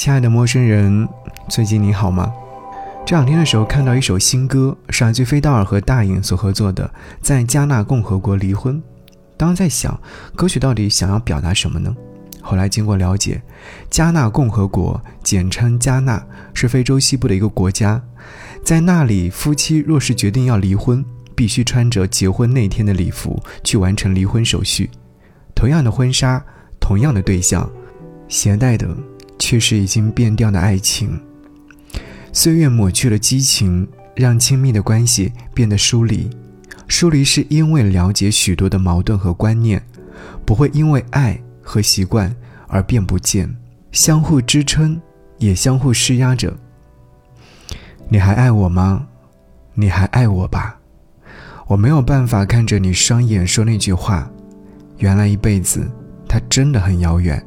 亲爱的陌生人，最近你好吗？这两天的时候看到一首新歌，是来自飞道尔和大颖所合作的《在加纳共和国离婚》。当时在想，歌曲到底想要表达什么呢？后来经过了解，加纳共和国简称加纳，是非洲西部的一个国家。在那里，夫妻若是决定要离婚，必须穿着结婚那天的礼服去完成离婚手续。同样的婚纱，同样的对象，携带的。却是已经变调的爱情。岁月抹去了激情，让亲密的关系变得疏离。疏离是因为了解许多的矛盾和观念，不会因为爱和习惯而变不见。相互支撑，也相互施压着。你还爱我吗？你还爱我吧？我没有办法看着你双眼说那句话。原来一辈子，它真的很遥远。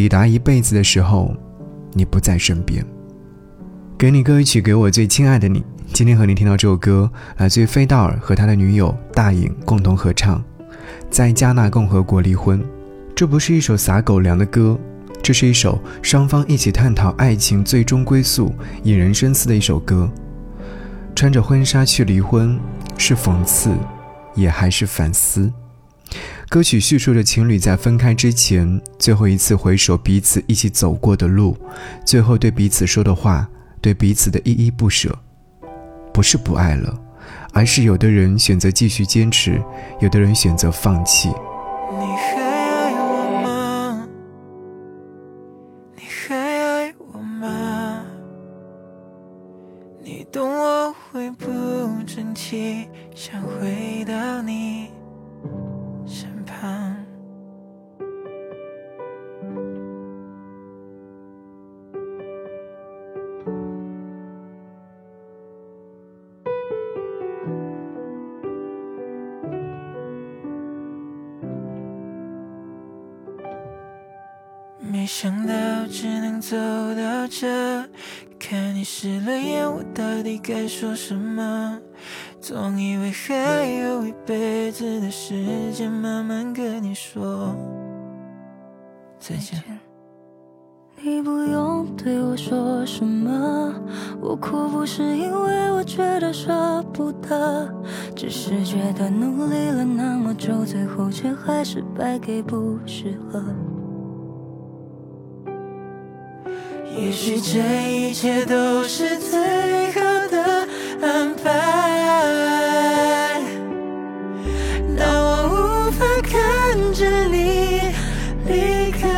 抵达一辈子的时候，你不在身边。给你歌曲，给我最亲爱的你。今天和你听到这首歌，来自于飞道尔和他的女友大颖共同合唱，在加纳共和国离婚。这不是一首撒狗粮的歌，这是一首双方一起探讨爱情最终归宿、引人深思的一首歌。穿着婚纱去离婚，是讽刺，也还是反思？歌曲叙述着情侣在分开之前最后一次回首彼此一起走过的路，最后对彼此说的话，对彼此的依依不舍。不是不爱了，而是有的人选择继续坚持，有的人选择放弃。你还爱我吗？你还爱我吗？你懂我会不争气，想回到你。没想到只能走到这，看你湿了眼，我到底该说什么？总以为还有一辈子的时间，慢慢跟你说再见。你不用对我说什么，我哭不是因为我觉得舍不得，只是觉得努力了那么久，最后却还是败给不适合。也许这一切都是最好的安排，但我无法看着你离开。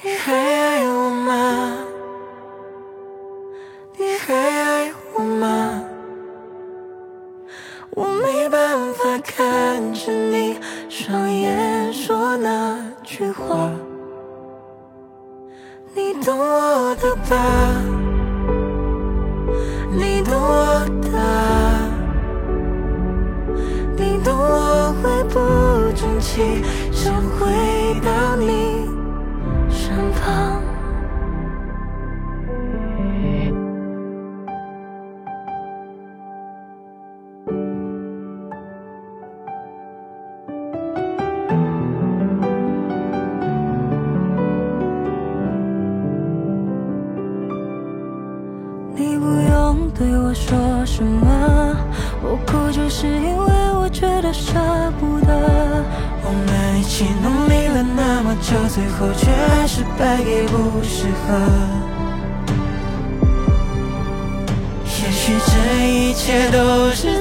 你还爱我吗？你还爱我吗？我没办法看着你双眼。句话，你懂我的吧？你懂我的，你懂我会不争气，想回到你。什么？我哭就是因为我觉得舍不得。我们一起努力了那么久，最后却还是败给不适合。也许这一切都是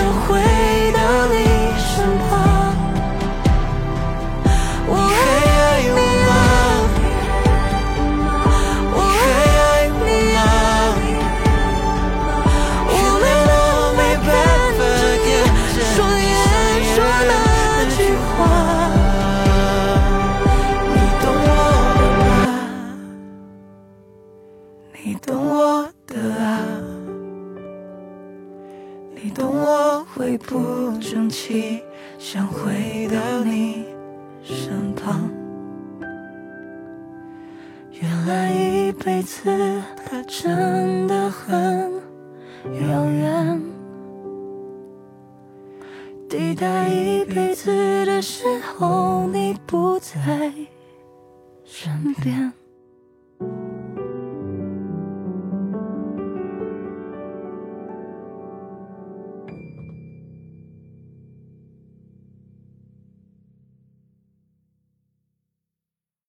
想回到你。会不争气，想回到你身旁。原来一辈子它真的很遥远，抵达一辈子的时候，你不在身边。